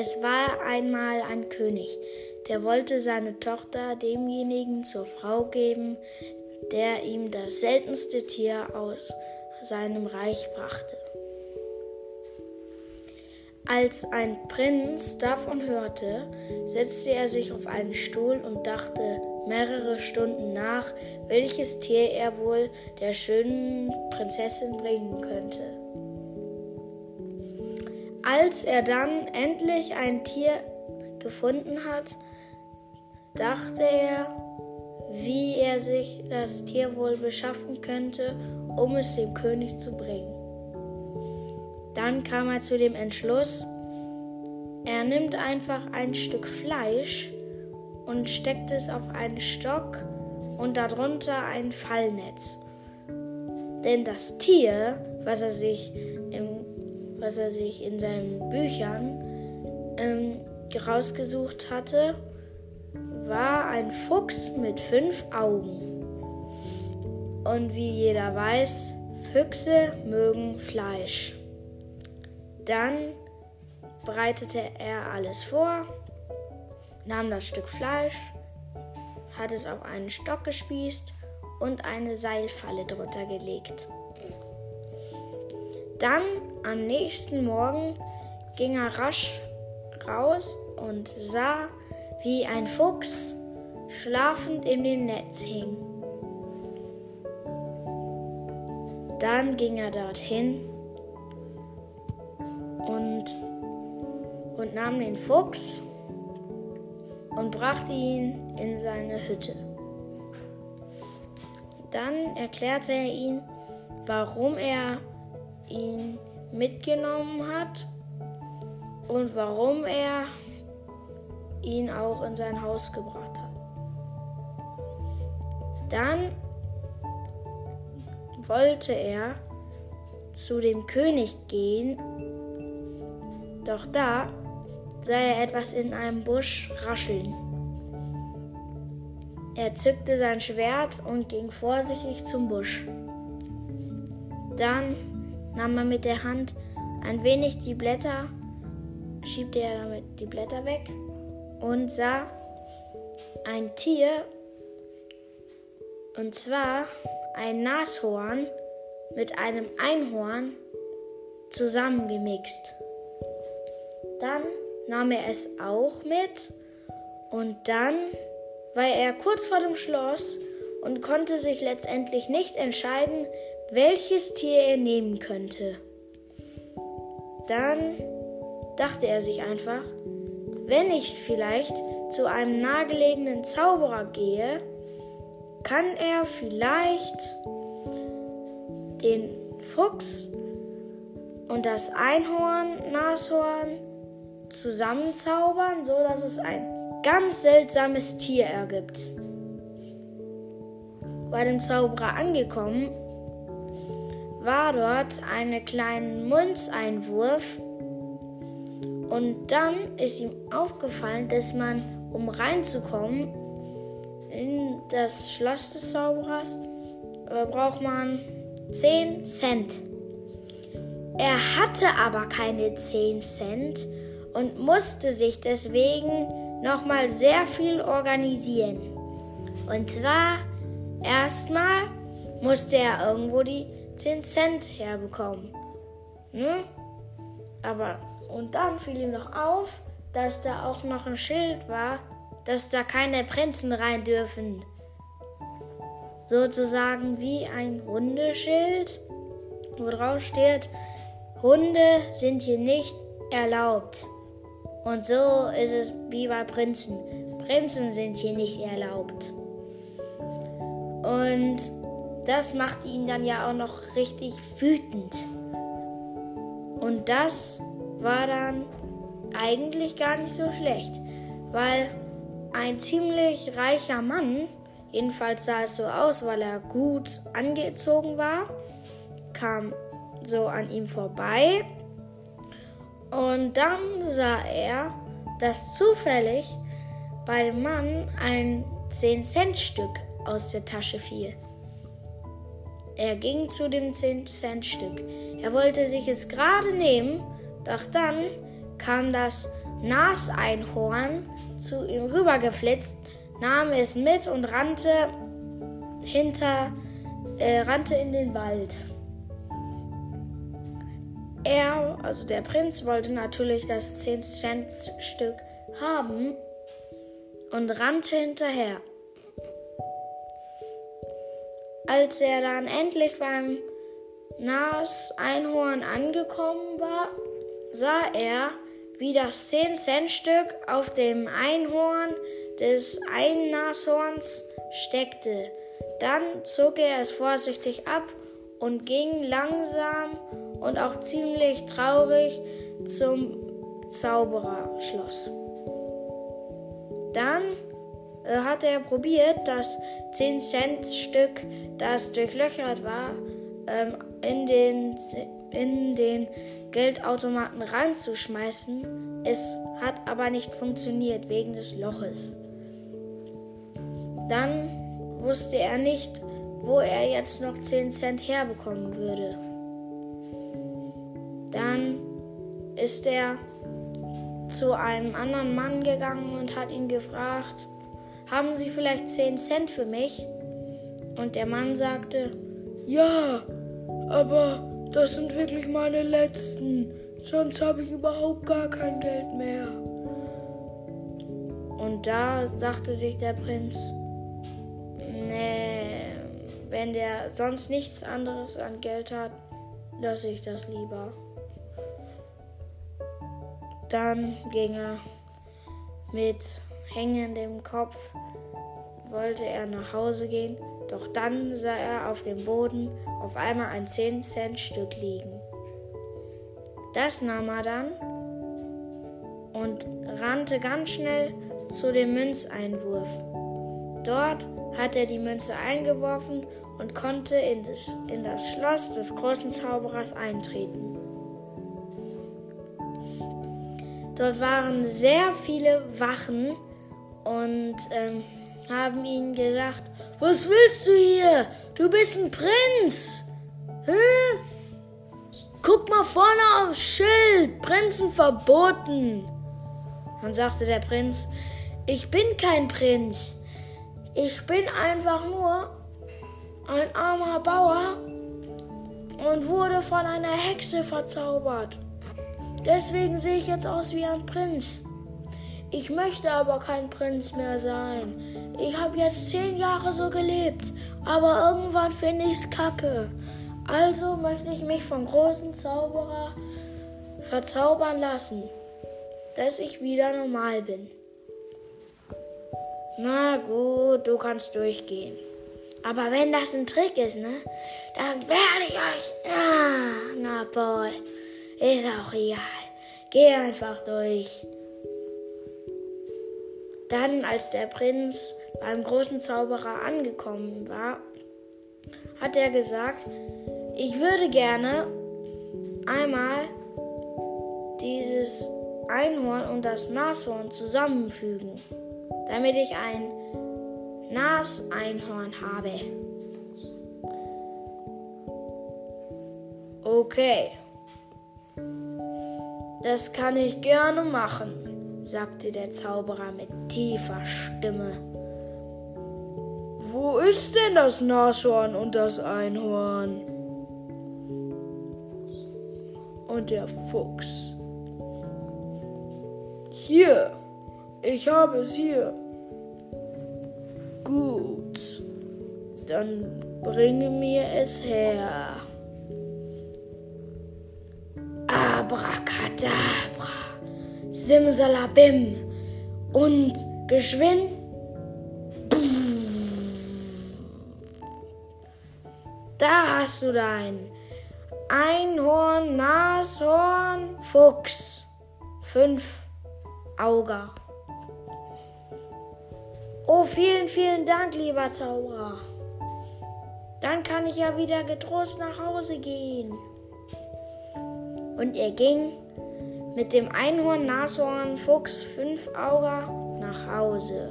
Es war einmal ein König, der wollte seine Tochter demjenigen zur Frau geben, der ihm das seltenste Tier aus seinem Reich brachte. Als ein Prinz davon hörte, setzte er sich auf einen Stuhl und dachte mehrere Stunden nach, welches Tier er wohl der schönen Prinzessin bringen könnte. Als er dann endlich ein Tier gefunden hat, dachte er, wie er sich das Tier wohl beschaffen könnte, um es dem König zu bringen. Dann kam er zu dem Entschluss, er nimmt einfach ein Stück Fleisch und steckt es auf einen Stock und darunter ein Fallnetz. Denn das Tier, was er sich im was er sich in seinen Büchern ähm, rausgesucht hatte, war ein Fuchs mit fünf Augen. Und wie jeder weiß, Füchse mögen Fleisch. Dann bereitete er alles vor, nahm das Stück Fleisch, hat es auf einen Stock gespießt und eine Seilfalle drunter gelegt. Dann am nächsten Morgen ging er rasch raus und sah, wie ein Fuchs schlafend in dem Netz hing. Dann ging er dorthin und, und nahm den Fuchs und brachte ihn in seine Hütte. Dann erklärte er ihm, warum er ihn mitgenommen hat und warum er ihn auch in sein Haus gebracht hat. Dann wollte er zu dem König gehen, doch da sah er etwas in einem Busch rascheln. Er zückte sein Schwert und ging vorsichtig zum Busch. Dann nahm er mit der Hand ein wenig die Blätter, schiebte er damit die Blätter weg und sah ein Tier, und zwar ein Nashorn mit einem Einhorn zusammengemixt. Dann nahm er es auch mit und dann war er kurz vor dem Schloss und konnte sich letztendlich nicht entscheiden, welches Tier er nehmen könnte. Dann dachte er sich einfach, wenn ich vielleicht zu einem nahegelegenen Zauberer gehe, kann er vielleicht den Fuchs und das Einhorn, Nashorn zusammenzaubern, so dass es ein ganz seltsames Tier ergibt. Bei dem Zauberer angekommen, war dort einen kleinen Münzeinwurf und dann ist ihm aufgefallen, dass man, um reinzukommen in das Schloss des Zauberers, äh, braucht man 10 Cent. Er hatte aber keine 10 Cent und musste sich deswegen nochmal sehr viel organisieren. Und zwar erstmal musste er irgendwo die 10 Cent herbekommen. Ne? Aber und dann fiel ihm noch auf, dass da auch noch ein Schild war, dass da keine Prinzen rein dürfen. Sozusagen wie ein Hundeschild, wo drauf steht, Hunde sind hier nicht erlaubt. Und so ist es wie bei Prinzen. Prinzen sind hier nicht erlaubt. Und das macht ihn dann ja auch noch richtig wütend. Und das war dann eigentlich gar nicht so schlecht, weil ein ziemlich reicher Mann, jedenfalls sah es so aus, weil er gut angezogen war, kam so an ihm vorbei und dann sah er, dass zufällig bei dem Mann ein 10-Cent-Stück aus der Tasche fiel. Er ging zu dem 10-Cent-Stück. Er wollte sich es gerade nehmen, doch dann kam das Naseinhorn zu ihm rübergeflitzt, nahm es mit und rannte hinter, äh, rannte in den Wald. Er, also der Prinz, wollte natürlich das 10-Cent-Stück haben und rannte hinterher. Als er dann endlich beim Nas-Einhorn angekommen war, sah er, wie das 10-Cent-Stück auf dem Einhorn des Einnashorns steckte. Dann zog er es vorsichtig ab und ging langsam und auch ziemlich traurig zum Zaubererschloss. Dann äh, hat er probiert, das 10-Cent-Stück, das durchlöchert war, ähm, in, den, in den Geldautomaten reinzuschmeißen. Es hat aber nicht funktioniert wegen des Loches. Dann wusste er nicht, wo er jetzt noch 10 Cent herbekommen würde. Dann ist er zu einem anderen Mann gegangen und hat ihn gefragt, haben Sie vielleicht 10 Cent für mich? Und der Mann sagte, ja, aber das sind wirklich meine letzten, sonst habe ich überhaupt gar kein Geld mehr. Und da dachte sich der Prinz, nee, wenn der sonst nichts anderes an Geld hat, lasse ich das lieber. Dann ging er mit hängendem Kopf, wollte er nach Hause gehen, doch dann sah er auf dem Boden auf einmal ein 10-Cent-Stück liegen. Das nahm er dann und rannte ganz schnell zu dem Münzeinwurf. Dort hat er die Münze eingeworfen und konnte in das, in das Schloss des großen Zauberers eintreten. Dort waren sehr viele Wachen und ähm, haben ihnen gesagt, was willst du hier? Du bist ein Prinz. Hä? Guck mal vorne aufs Schild, Prinzen verboten. Dann sagte der Prinz, ich bin kein Prinz. Ich bin einfach nur ein armer Bauer und wurde von einer Hexe verzaubert. Deswegen sehe ich jetzt aus wie ein Prinz. Ich möchte aber kein Prinz mehr sein. Ich habe jetzt zehn Jahre so gelebt, aber irgendwann finde ich es kacke. Also möchte ich mich vom großen Zauberer verzaubern lassen, dass ich wieder normal bin. Na gut, du kannst durchgehen. Aber wenn das ein Trick ist, ne, dann werde ich euch. Ah, na Paul. Ist auch egal. Geh einfach durch. Dann, als der Prinz beim großen Zauberer angekommen war, hat er gesagt, ich würde gerne einmal dieses Einhorn und das Nashorn zusammenfügen, damit ich ein Naseinhorn habe. Okay. Das kann ich gerne machen, sagte der Zauberer mit tiefer Stimme. Wo ist denn das Nashorn und das Einhorn? Und der Fuchs. Hier, ich habe es hier. Gut, dann bringe mir es her. Abracadabra, Simsalabim und geschwind. Da hast du dein Einhorn, Nashorn, Fuchs. Fünf Auger. Oh, vielen, vielen Dank, lieber Zauberer. Dann kann ich ja wieder getrost nach Hause gehen und er ging mit dem Einhorn, Nashorn, Fuchs, Fünfauger nach Hause.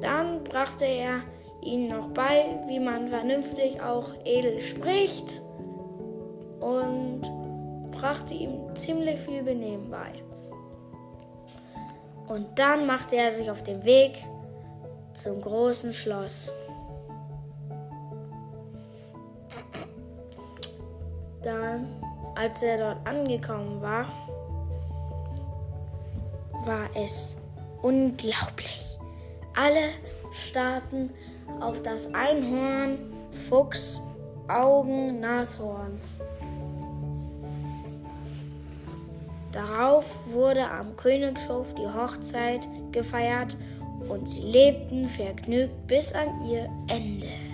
Dann brachte er ihnen noch bei, wie man vernünftig auch edel spricht und brachte ihm ziemlich viel Benehmen bei. Und dann machte er sich auf den Weg zum großen Schloss. Als er dort angekommen war, war es unglaublich. Alle starrten auf das Einhorn, Fuchs, Augen, Nashorn. Darauf wurde am Königshof die Hochzeit gefeiert und sie lebten vergnügt bis an ihr Ende.